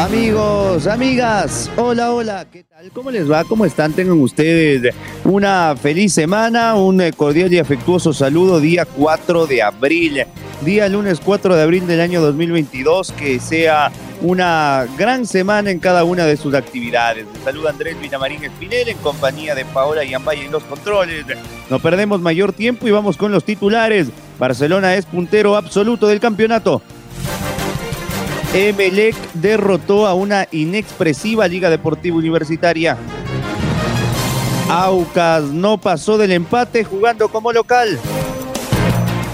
Amigos, amigas, hola, hola, ¿qué tal? ¿Cómo les va? ¿Cómo están? Tengan ustedes una feliz semana, un cordial y afectuoso saludo, día 4 de abril, día lunes 4 de abril del año 2022, que sea una gran semana en cada una de sus actividades. Les saluda Andrés Vinamarín Espinel en compañía de Paola Yambay en los controles. No perdemos mayor tiempo y vamos con los titulares. Barcelona es puntero absoluto del campeonato Emelec derrotó a una inexpresiva Liga Deportiva Universitaria. Aucas no pasó del empate jugando como local.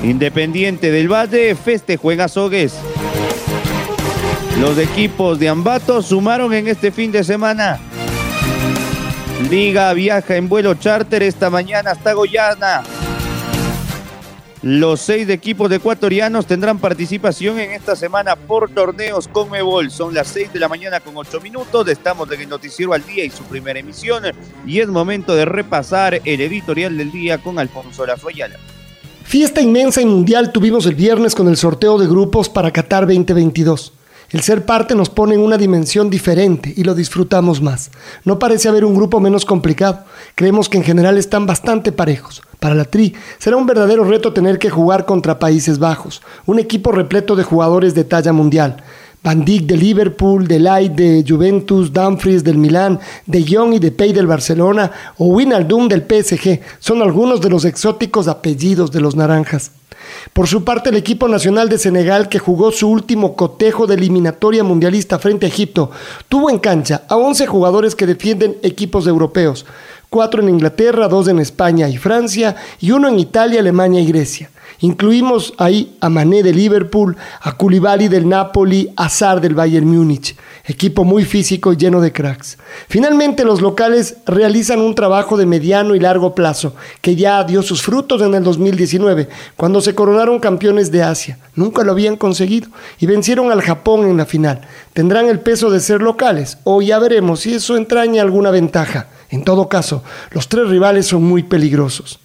Independiente del Valle festejó en Azogues. Los equipos de Ambato sumaron en este fin de semana. Liga viaja en vuelo charter esta mañana hasta Goyana. Los seis equipos ecuatorianos tendrán participación en esta semana por torneos con Mebol. Son las seis de la mañana con ocho minutos. Estamos en el Noticiero al Día y su primera emisión. Y es momento de repasar el editorial del día con Alfonso Lazoyala. Fiesta inmensa y mundial tuvimos el viernes con el sorteo de grupos para Qatar 2022. El ser parte nos pone en una dimensión diferente y lo disfrutamos más. No parece haber un grupo menos complicado. Creemos que en general están bastante parejos. Para la Tri será un verdadero reto tener que jugar contra Países Bajos, un equipo repleto de jugadores de talla mundial. Van Dijk de Liverpool, de Light de Juventus, Dumfries del Milán, de Jong y de Pay del Barcelona o Winaldum del PSG son algunos de los exóticos apellidos de los naranjas. Por su parte, el equipo nacional de Senegal, que jugó su último cotejo de eliminatoria mundialista frente a Egipto, tuvo en cancha a 11 jugadores que defienden equipos europeos cuatro en Inglaterra, dos en España y Francia, y uno en Italia, Alemania y Grecia. Incluimos ahí a Mané de Liverpool, a Koulibaly del Napoli, a Sar del Bayern Múnich. Equipo muy físico y lleno de cracks. Finalmente los locales realizan un trabajo de mediano y largo plazo que ya dio sus frutos en el 2019, cuando se coronaron campeones de Asia. Nunca lo habían conseguido y vencieron al Japón en la final. ¿Tendrán el peso de ser locales? O ya veremos si eso entraña alguna ventaja. En todo caso, los tres rivales son muy peligrosos.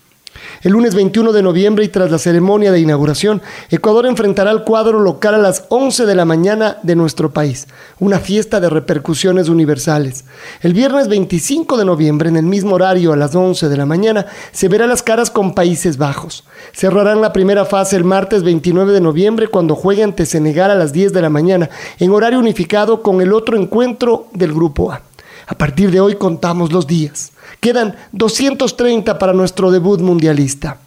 El lunes 21 de noviembre y tras la ceremonia de inauguración, Ecuador enfrentará al cuadro local a las 11 de la mañana de nuestro país, una fiesta de repercusiones universales. El viernes 25 de noviembre, en el mismo horario a las 11 de la mañana, se verá las caras con Países Bajos. Cerrarán la primera fase el martes 29 de noviembre cuando juegue ante Senegal a las 10 de la mañana, en horario unificado con el otro encuentro del Grupo A. A partir de hoy contamos los días. Quedan 230 para nuestro debut mundialista.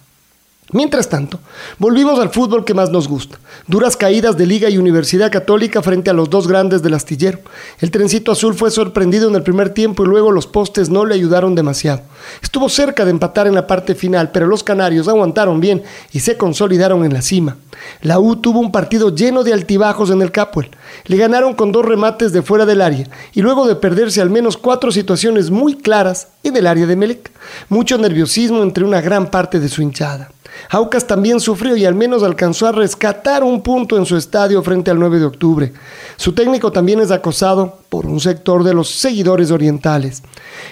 Mientras tanto, volvimos al fútbol que más nos gusta. Duras caídas de Liga y Universidad Católica frente a los dos grandes del astillero. El trencito azul fue sorprendido en el primer tiempo y luego los postes no le ayudaron demasiado. Estuvo cerca de empatar en la parte final, pero los canarios aguantaron bien y se consolidaron en la cima. La U tuvo un partido lleno de altibajos en el Capuel. Le ganaron con dos remates de fuera del área y luego de perderse al menos cuatro situaciones muy claras en el área de Melec. Mucho nerviosismo entre una gran parte de su hinchada. Aucas también sufrió y al menos alcanzó a rescatar un punto en su estadio frente al 9 de octubre. Su técnico también es acosado un sector de los seguidores orientales.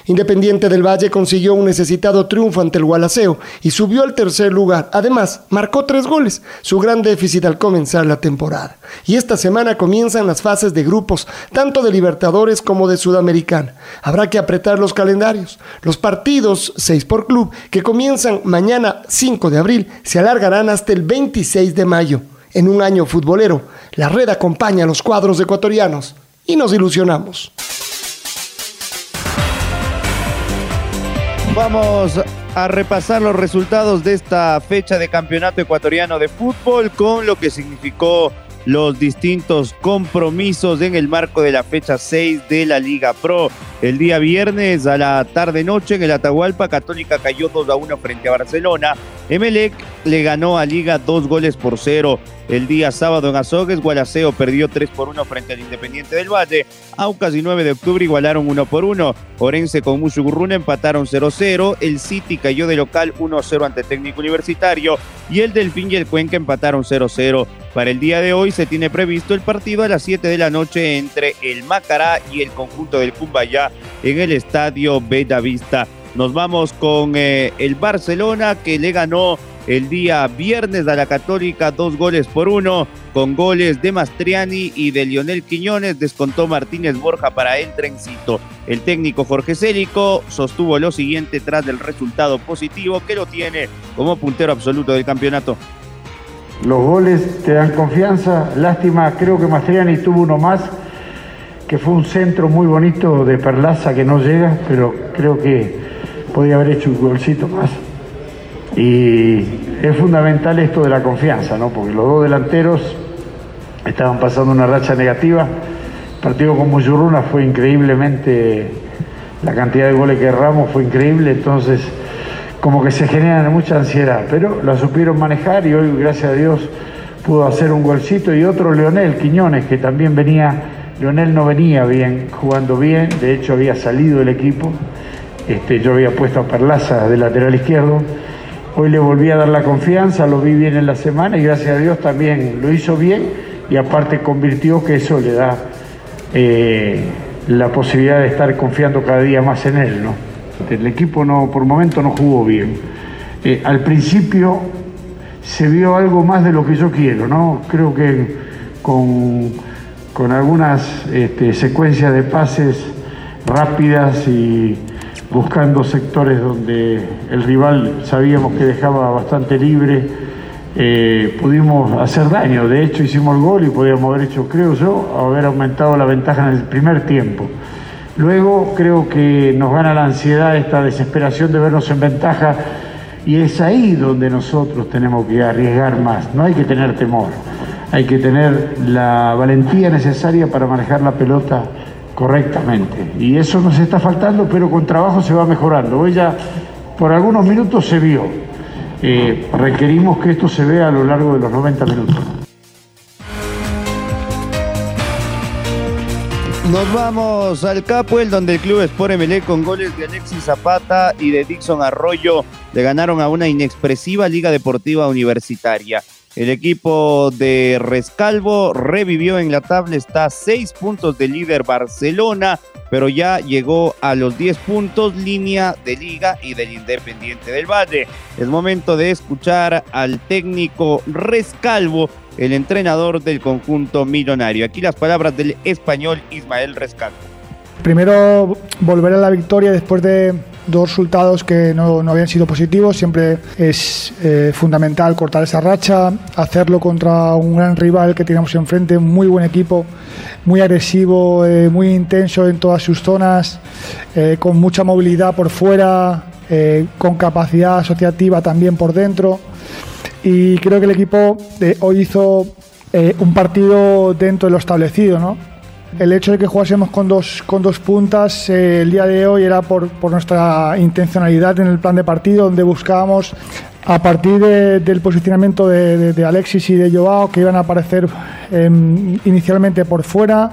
Independiente del Valle consiguió un necesitado triunfo ante el Gualaceo y subió al tercer lugar. Además, marcó tres goles, su gran déficit al comenzar la temporada. Y esta semana comienzan las fases de grupos, tanto de Libertadores como de Sudamericana. Habrá que apretar los calendarios. Los partidos, seis por club, que comienzan mañana 5 de abril, se alargarán hasta el 26 de mayo. En un año futbolero, la red acompaña a los cuadros ecuatorianos y nos ilusionamos. Vamos a repasar los resultados de esta fecha de campeonato ecuatoriano de fútbol con lo que significó los distintos compromisos en el marco de la fecha 6 de la Liga Pro. El día viernes a la tarde-noche en el Atahualpa, Católica cayó 2 a 1 frente a Barcelona. Emelec le ganó a Liga dos goles por cero. El día sábado en Azogues, Gualaceo perdió 3 por 1 frente al Independiente del Valle. Aucas y 9 de octubre igualaron 1 por 1. Orense con Mushugurruna empataron 0-0. El City cayó de local 1-0 ante Técnico Universitario. Y el Delfín y el Cuenca empataron 0-0. Para el día de hoy se tiene previsto el partido a las 7 de la noche entre el Macará y el conjunto del Cumbayá en el estadio Beta Vista. Nos vamos con eh, el Barcelona que le ganó el día viernes a la Católica dos goles por uno con goles de Mastriani y de Lionel Quiñones descontó Martínez Borja para el trencito. El técnico Jorge Célico sostuvo lo siguiente tras del resultado positivo que lo tiene como puntero absoluto del campeonato. Los goles te dan confianza. Lástima, creo que Mastriani tuvo uno más, que fue un centro muy bonito de Perlaza que no llega, pero creo que podía haber hecho un golcito más. Y es fundamental esto de la confianza, ¿no? Porque los dos delanteros estaban pasando una racha negativa. El partido con Muyurruna fue increíblemente, la cantidad de goles que erramos fue increíble, entonces como que se genera mucha ansiedad, pero la supieron manejar y hoy, gracias a Dios, pudo hacer un golcito y otro Leonel Quiñones, que también venía, Leonel no venía bien, jugando bien, de hecho había salido del equipo, este, yo había puesto a Perlaza de lateral izquierdo, hoy le volví a dar la confianza, lo vi bien en la semana y gracias a Dios también lo hizo bien y aparte convirtió que eso le da eh, la posibilidad de estar confiando cada día más en él, ¿no? El equipo no, por momento no jugó bien. Eh, al principio se vio algo más de lo que yo quiero, ¿no? Creo que con, con algunas este, secuencias de pases rápidas y buscando sectores donde el rival sabíamos que dejaba bastante libre, eh, pudimos hacer daño. De hecho, hicimos el gol y podíamos haber hecho, creo yo, haber aumentado la ventaja en el primer tiempo. Luego creo que nos gana la ansiedad, esta desesperación de vernos en ventaja y es ahí donde nosotros tenemos que arriesgar más. No hay que tener temor, hay que tener la valentía necesaria para manejar la pelota correctamente. Y eso nos está faltando, pero con trabajo se va mejorando. Hoy por algunos minutos se vio. Eh, requerimos que esto se vea a lo largo de los 90 minutos. Nos vamos al Capuel, donde el club Sport MLE con goles de Alexis Zapata y de Dixon Arroyo le ganaron a una inexpresiva Liga Deportiva Universitaria. El equipo de Rescalvo revivió en la tabla, está a seis puntos del líder Barcelona, pero ya llegó a los 10 puntos, línea de liga y del Independiente del Valle. Es momento de escuchar al técnico Rescalvo el entrenador del conjunto millonario. Aquí las palabras del español Ismael Rescalvo. Primero, volver a la victoria después de dos resultados que no, no habían sido positivos. Siempre es eh, fundamental cortar esa racha, hacerlo contra un gran rival que teníamos enfrente, un muy buen equipo, muy agresivo, eh, muy intenso en todas sus zonas, eh, con mucha movilidad por fuera, eh, con capacidad asociativa también por dentro y creo que el equipo eh, hoy hizo eh, un partido dentro de lo establecido, ¿no? El hecho de que jugásemos con dos, con dos puntas eh, el día de hoy era por, por, nuestra intencionalidad en el plan de partido, donde buscábamos, a partir de, del posicionamiento de, de, de, Alexis y de Joao, que iban a aparecer eh, inicialmente por fuera,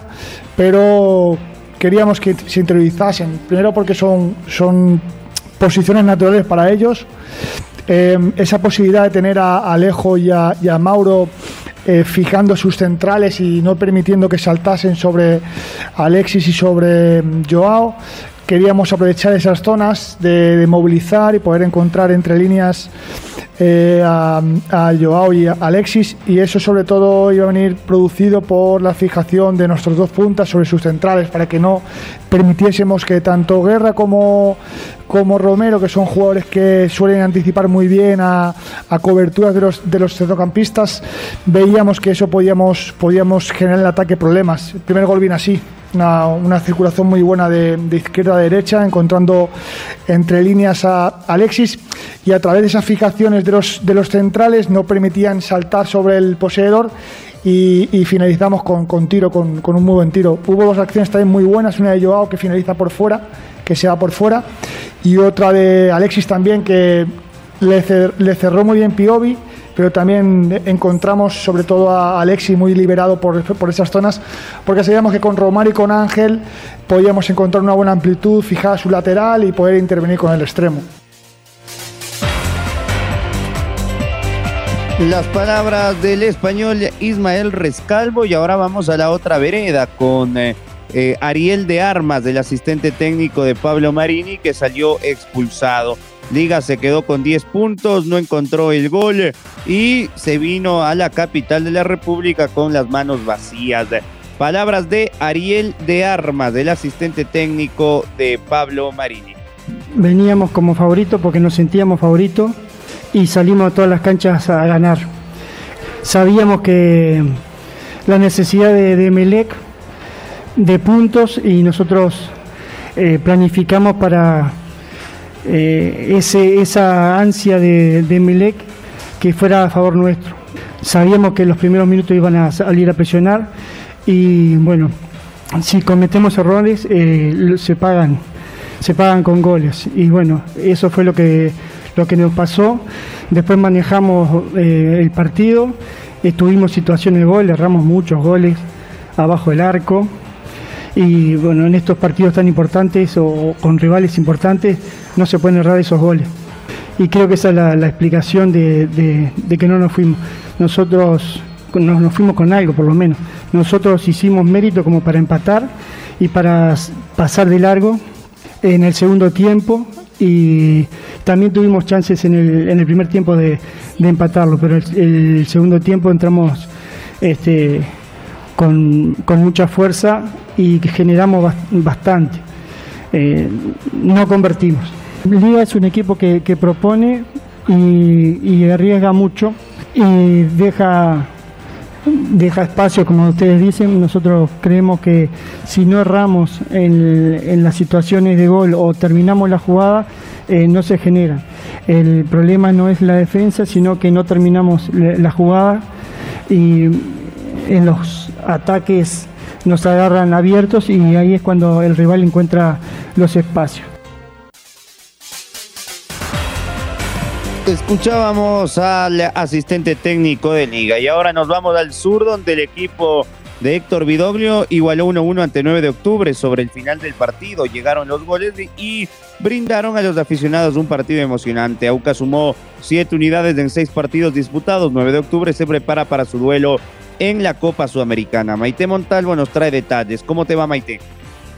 pero queríamos que se interiorizasen, primero porque son, son posiciones naturales para ellos eh, esa posibilidad de tener a Alejo y a, Mauro eh, fijando sus centrales y no permitiendo que saltasen sobre Alexis y sobre mm, Joao. Queríamos aprovechar esas zonas de movilizar y poder encontrar entre líneas eh, a, a, Joao y a Alexis y eso sobre todo iba a venir producido por la fijación de nuestros dos puntas sobre sus centrales para que no permitiésemos que tanto Guerra como, como Romero, que son jugadores que suelen anticipar muy bien a, a coberturas de los, de los centrocampistas, veíamos que eso podíamos, podíamos generar en el ataque problemas. El primer gol viene así, una, circulación muy buena de, de, izquierda a derecha, encontrando entre líneas a Alexis y a través de esas fijaciones de los, de los centrales no permitían saltar sobre el poseedor y, finalizamos con, con tiro, con, con, un muy buen tiro. Hubo dos acciones también muy buenas, una de Joao que finaliza por fuera, que se va por fuera, y otra de Alexis también que le, le cerró muy bien Piovi pero también encontramos sobre todo a Alexis muy liberado por, por esas zonas, porque sabíamos que con Romar y con Ángel podíamos encontrar una buena amplitud, fijar su lateral y poder intervenir con el extremo. Las palabras del español Ismael Rescalvo y ahora vamos a la otra vereda con eh, eh, Ariel de Armas, del asistente técnico de Pablo Marini, que salió expulsado. Liga se quedó con 10 puntos, no encontró el gol y se vino a la capital de la República con las manos vacías. Palabras de Ariel de Armas, del asistente técnico de Pablo Marini. Veníamos como favorito porque nos sentíamos favoritos y salimos a todas las canchas a ganar. Sabíamos que la necesidad de, Melec de puntos y nosotros eh, planificamos para eh, ese, esa ansia de, de que fuera a favor nuestro. Sabíamos que los primeros minutos iban a salir a presionar y bueno, si cometemos errores eh, se pagan, se pagan con goles y bueno, eso fue lo que lo que nos pasó. Después manejamos eh, el partido, tuvimos situaciones de gol, erramos muchos goles abajo del arco y bueno, en estos partidos tan importantes o con rivales importantes no se pueden errar esos goles. Y creo que esa es la, explicación de, que no nos fuimos. Nosotros nos, fuimos con algo, por lo menos. Nosotros hicimos mérito como para empatar y para pasar de largo en el segundo tiempo y también tuvimos chances en el, en el primer tiempo de, empatarlo, pero el, el, segundo tiempo entramos este, con, con mucha fuerza y generamos bastante. Eh, no convertimos. Liga es un equipo que, propone y, arriesga mucho y deja, deja espacio, como ustedes dicen. Nosotros creemos que si no erramos en, las situaciones de gol o terminamos la jugada, eh, no se genera. El problema no es la defensa, sino que no terminamos la jugada y en los ataques nos agarran abiertos y ahí es cuando el rival encuentra los espacios. Escuchábamos al asistente técnico de liga y ahora nos vamos al sur donde el equipo de Héctor Vidoglio igualó 1-1 ante 9 de octubre sobre el final del partido. Llegaron los goles y brindaron a los aficionados un partido emocionante. Auca sumó 7 unidades en 6 partidos disputados. 9 de octubre se prepara para su duelo en la Copa Sudamericana. Maite Montalvo nos trae detalles. ¿Cómo te va, Maite?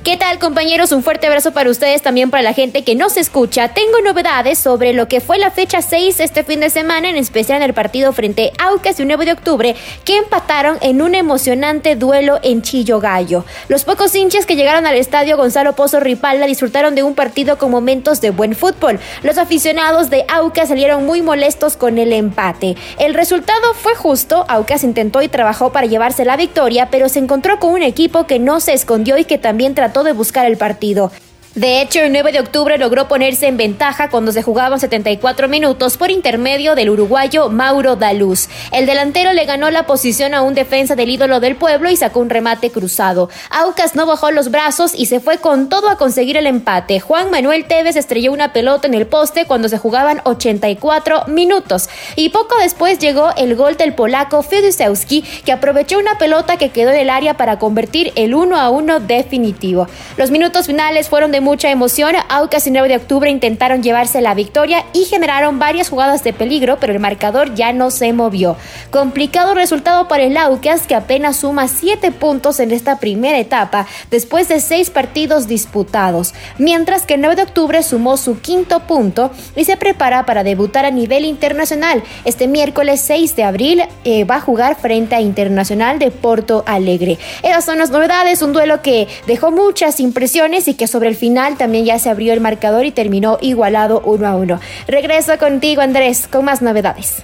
¿Qué tal compañeros? Un fuerte abrazo para ustedes, también para la gente que nos escucha. Tengo novedades sobre lo que fue la fecha 6 este fin de semana, en especial en el partido frente a Aucas y 9 de octubre, que empataron en un emocionante duelo en Chillo Gallo. Los pocos hinchas que llegaron al estadio Gonzalo Pozo Ripalda disfrutaron de un partido con momentos de buen fútbol. Los aficionados de Aucas salieron muy molestos con el empate. El resultado fue justo, Aucas intentó y trabajó para llevarse la victoria, pero se encontró con un equipo que no se escondió y que también trató de buscar el partido. De hecho, el 9 de octubre logró ponerse en ventaja cuando se jugaban 74 minutos por intermedio del uruguayo Mauro Daluz. El delantero le ganó la posición a un defensa del ídolo del pueblo y sacó un remate cruzado. Aucas no bajó los brazos y se fue con todo a conseguir el empate. Juan Manuel Tevez estrelló una pelota en el poste cuando se jugaban 84 minutos. Y poco después llegó el gol del polaco Fiedusewski, que aprovechó una pelota que quedó en el área para convertir el 1 a 1 definitivo. Los minutos finales fueron de mucha emoción, Aucas y 9 de octubre intentaron llevarse la victoria y generaron varias jugadas de peligro, pero el marcador ya no se movió. Complicado resultado para el Aucas, que apenas suma 7 puntos en esta primera etapa, después de 6 partidos disputados, mientras que el 9 de octubre sumó su quinto punto y se prepara para debutar a nivel internacional. Este miércoles 6 de abril eh, va a jugar frente a Internacional de Porto Alegre. Esas son las novedades, un duelo que dejó muchas impresiones y que sobre el final también ya se abrió el marcador y terminó igualado uno a uno. Regreso contigo Andrés con más novedades.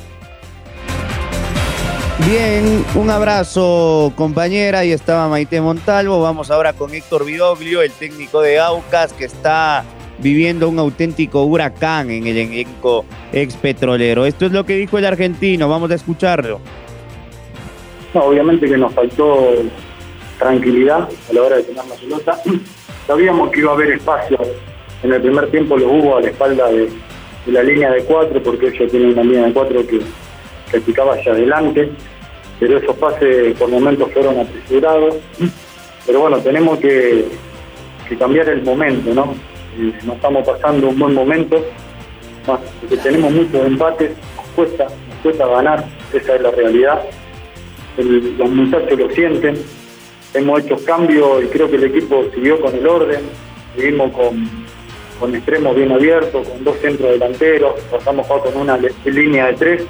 Bien, un abrazo compañera, y estaba Maite Montalvo, vamos ahora con Héctor Vidoglio, el técnico de Aucas que está viviendo un auténtico huracán en el elenco ex petrolero. Esto es lo que dijo el argentino, vamos a escucharlo. obviamente que nos faltó tranquilidad a la hora de tener la pelota. Sabíamos que iba a haber espacio. En el primer tiempo lo hubo a la espalda de, la línea de cuatro, porque ellos tienen una línea de cuatro que, que picaba hacia adelante. Pero esos pases por momentos fueron apresurados. Pero bueno, tenemos que, cambiar el momento, ¿no? Eh, no estamos pasando un buen momento, porque tenemos muchos empates, nos cuesta, nos cuesta ganar, esa es la realidad. los muchachos lo sienten, hemos hecho cambios y creo que el equipo siguió con el orden, seguimos con, con extremos bien abiertos, con dos centros delanteros, pasamos a con una línea de tres,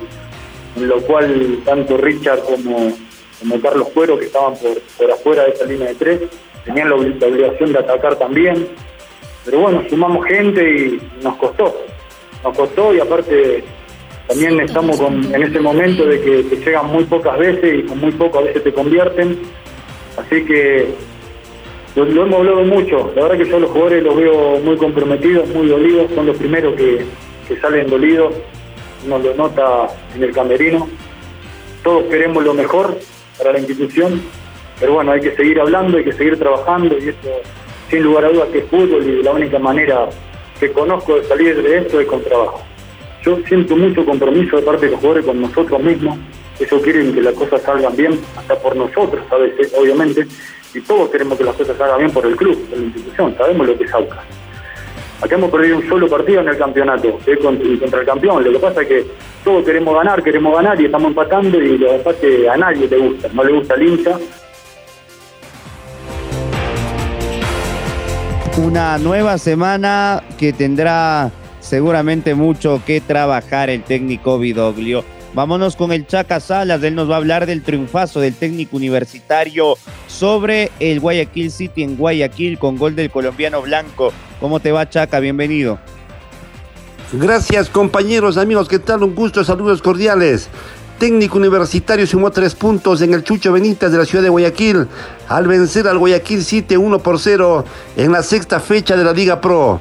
en lo cual tanto Richard como como Carlos Cuero, que estaban por, por afuera de esa línea de tres, tenían la, obligación de atacar también. Pero bueno, sumamos gente y nos costó. Nos costó y aparte también estamos en ese momento de que te llegan muy pocas veces y con muy poco a veces te convierten. Así que lo, hemos hablado mucho. La verdad que yo los jugadores los veo muy comprometidos, muy dolidos. Son los primeros que, que salen dolidos. Uno lo nota en el camerino. Todos queremos lo mejor, para la institución, pero bueno, hay que seguir hablando, hay que seguir trabajando y esto, sin lugar a dudas, que es fútbol y la única manera que conozco de salir de esto es con trabajo. Yo siento mucho compromiso de parte de los jugadores con nosotros mismos, ellos quieren que las cosas salgan bien, hasta por nosotros, ¿sabes? obviamente, y todos queremos que las cosas salgan bien por el club, por la institución, sabemos lo que es AUCA. Acá hemos perdido un solo partido en el campeonato, que es contra el campeón. Lo que pasa es que todos queremos ganar, queremos ganar y estamos empatando y lo que a nadie le gusta, no le gusta el hincha. Una nueva semana que tendrá seguramente mucho que trabajar el técnico Vidoglio. Vámonos con el Chaca Salas, él nos va a hablar del triunfazo del técnico universitario sobre el Guayaquil City en Guayaquil con gol del colombiano Blanco. ¿Cómo te va Chaca? Bienvenido. Gracias compañeros, amigos, ¿qué tal? Un gusto, saludos cordiales. Técnico Universitario sumó tres puntos en el Chucho Benítez de la ciudad de Guayaquil al vencer al Guayaquil City 1 por 0 en la sexta fecha de la Liga Pro.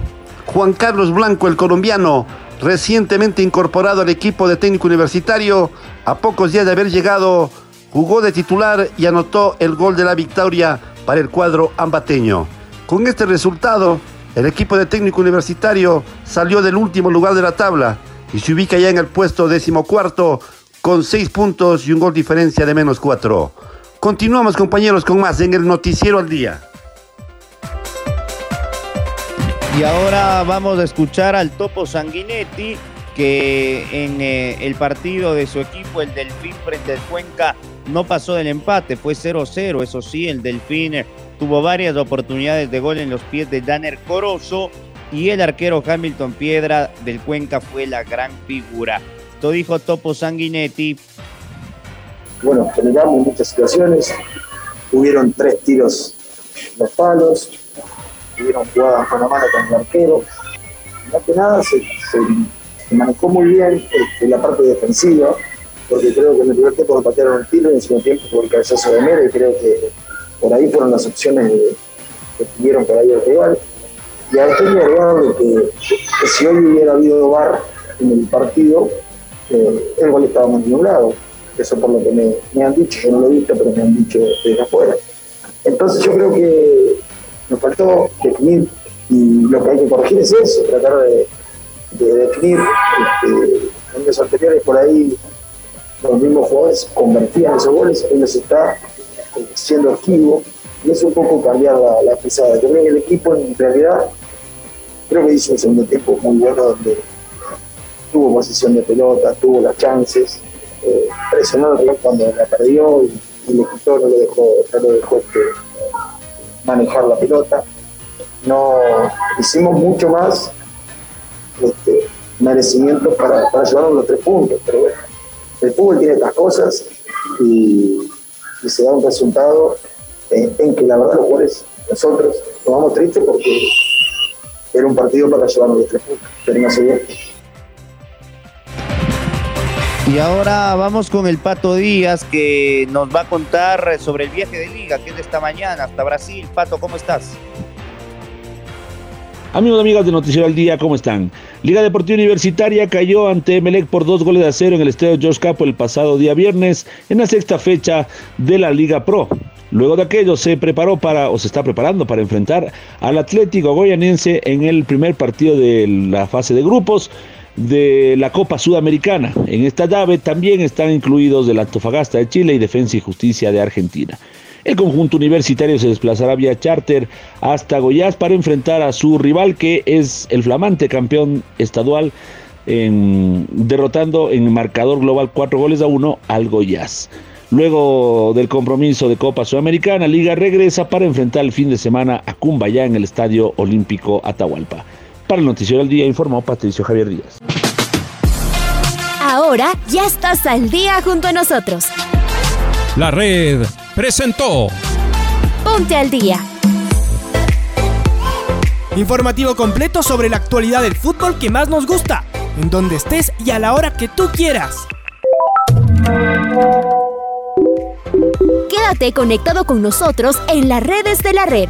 Juan Carlos Blanco, el colombiano, recientemente incorporado al equipo de técnico universitario, a pocos días de haber llegado, jugó de titular y anotó el gol de la victoria para el cuadro ambateño. Con este resultado, el equipo de técnico universitario salió del último lugar de la tabla y se ubica ya en el puesto decimocuarto con seis puntos y un gol diferencia de menos cuatro. Continuamos compañeros con más en el Noticiero al Día. Y ahora vamos a escuchar al Topo Sanguinetti que en eh, el partido de su equipo, el Delfín frente al Cuenca, no pasó del empate, fue 0-0, eso sí, el Delfín tuvo varias oportunidades de gol en los pies de Danner Corozo y el arquero Hamilton Piedra del Cuenca fue la gran figura. Esto dijo Topo Sanguinetti. Bueno, generamos muchas situaciones, hubieron tres tiros los palos, hubieron jugadas con la mano con el arquero. Más que nada se, manejó muy bien este, la parte defensiva, porque creo que en el primer tiempo nos patearon el tiro y en el segundo tiempo por el cabezazo de Mera y creo que por ahí fueron las opciones que tuvieron por ahí el rival. Y a me agregado que, que si hoy hubiera habido VAR en el partido, eh, el gol estaba más lado. Eso por lo que me, han dicho, yo no lo he visto, pero me han dicho desde afuera. Entonces yo creo que nos faltó definir y lo que hay que corregir es eso, tratar de, definir. Este, los anteriores por ahí los mismos jugadores convertían esos goles, hoy se está siendo activo y es un poco cambiar la, pisada. Yo el equipo en realidad creo que hizo un segundo tiempo muy bueno donde tuvo posición de pelota, tuvo las chances, eh, presionó cuando la perdió y, le quitó, no lo dejó, no lo dejó este, manejar la pelota. No hicimos mucho más este, merecimiento para, para llevarnos los tres puntos, pero bueno, el fútbol tiene estas cosas y se da un resultado en, que la verdad los jugadores, nosotros, nos vamos tristes porque era un partido para llevarnos los tres puntos, pero no se dio. Y ahora vamos con el Pato Díaz que nos va a contar sobre el viaje de liga que es de esta mañana hasta Brasil. Pato, ¿cómo estás? Amigos y amigas de Noticiero al Día, ¿cómo están? Liga Deportiva Universitaria cayó ante Emelec por dos goles de acero en el estadio George Capo el pasado día viernes en la sexta fecha de la Liga Pro. Luego de aquello se preparó para, o se está preparando para enfrentar al Atlético Goyanense en el primer partido de la fase de grupos de la Copa Sudamericana. En esta llave también están incluidos el Antofagasta de Chile y Defensa y Justicia de Argentina. El conjunto universitario se desplazará vía charter hasta Goiás para enfrentar a su rival que es el flamante campeón estadual en, derrotando en marcador global 4 goles a 1 al Goiás. Luego del compromiso de Copa Sudamericana, Liga regresa para enfrentar el fin de semana a Cumbayá en el Estadio Olímpico Atahualpa. Para el Noticiero del Día informó Patricio Javier Díaz. Ahora ya estás al día junto a nosotros. La red presentó Ponte al día. Informativo completo sobre la actualidad del fútbol que más nos gusta, en donde estés y a la hora que tú quieras. Quédate conectado con nosotros en las redes de la red.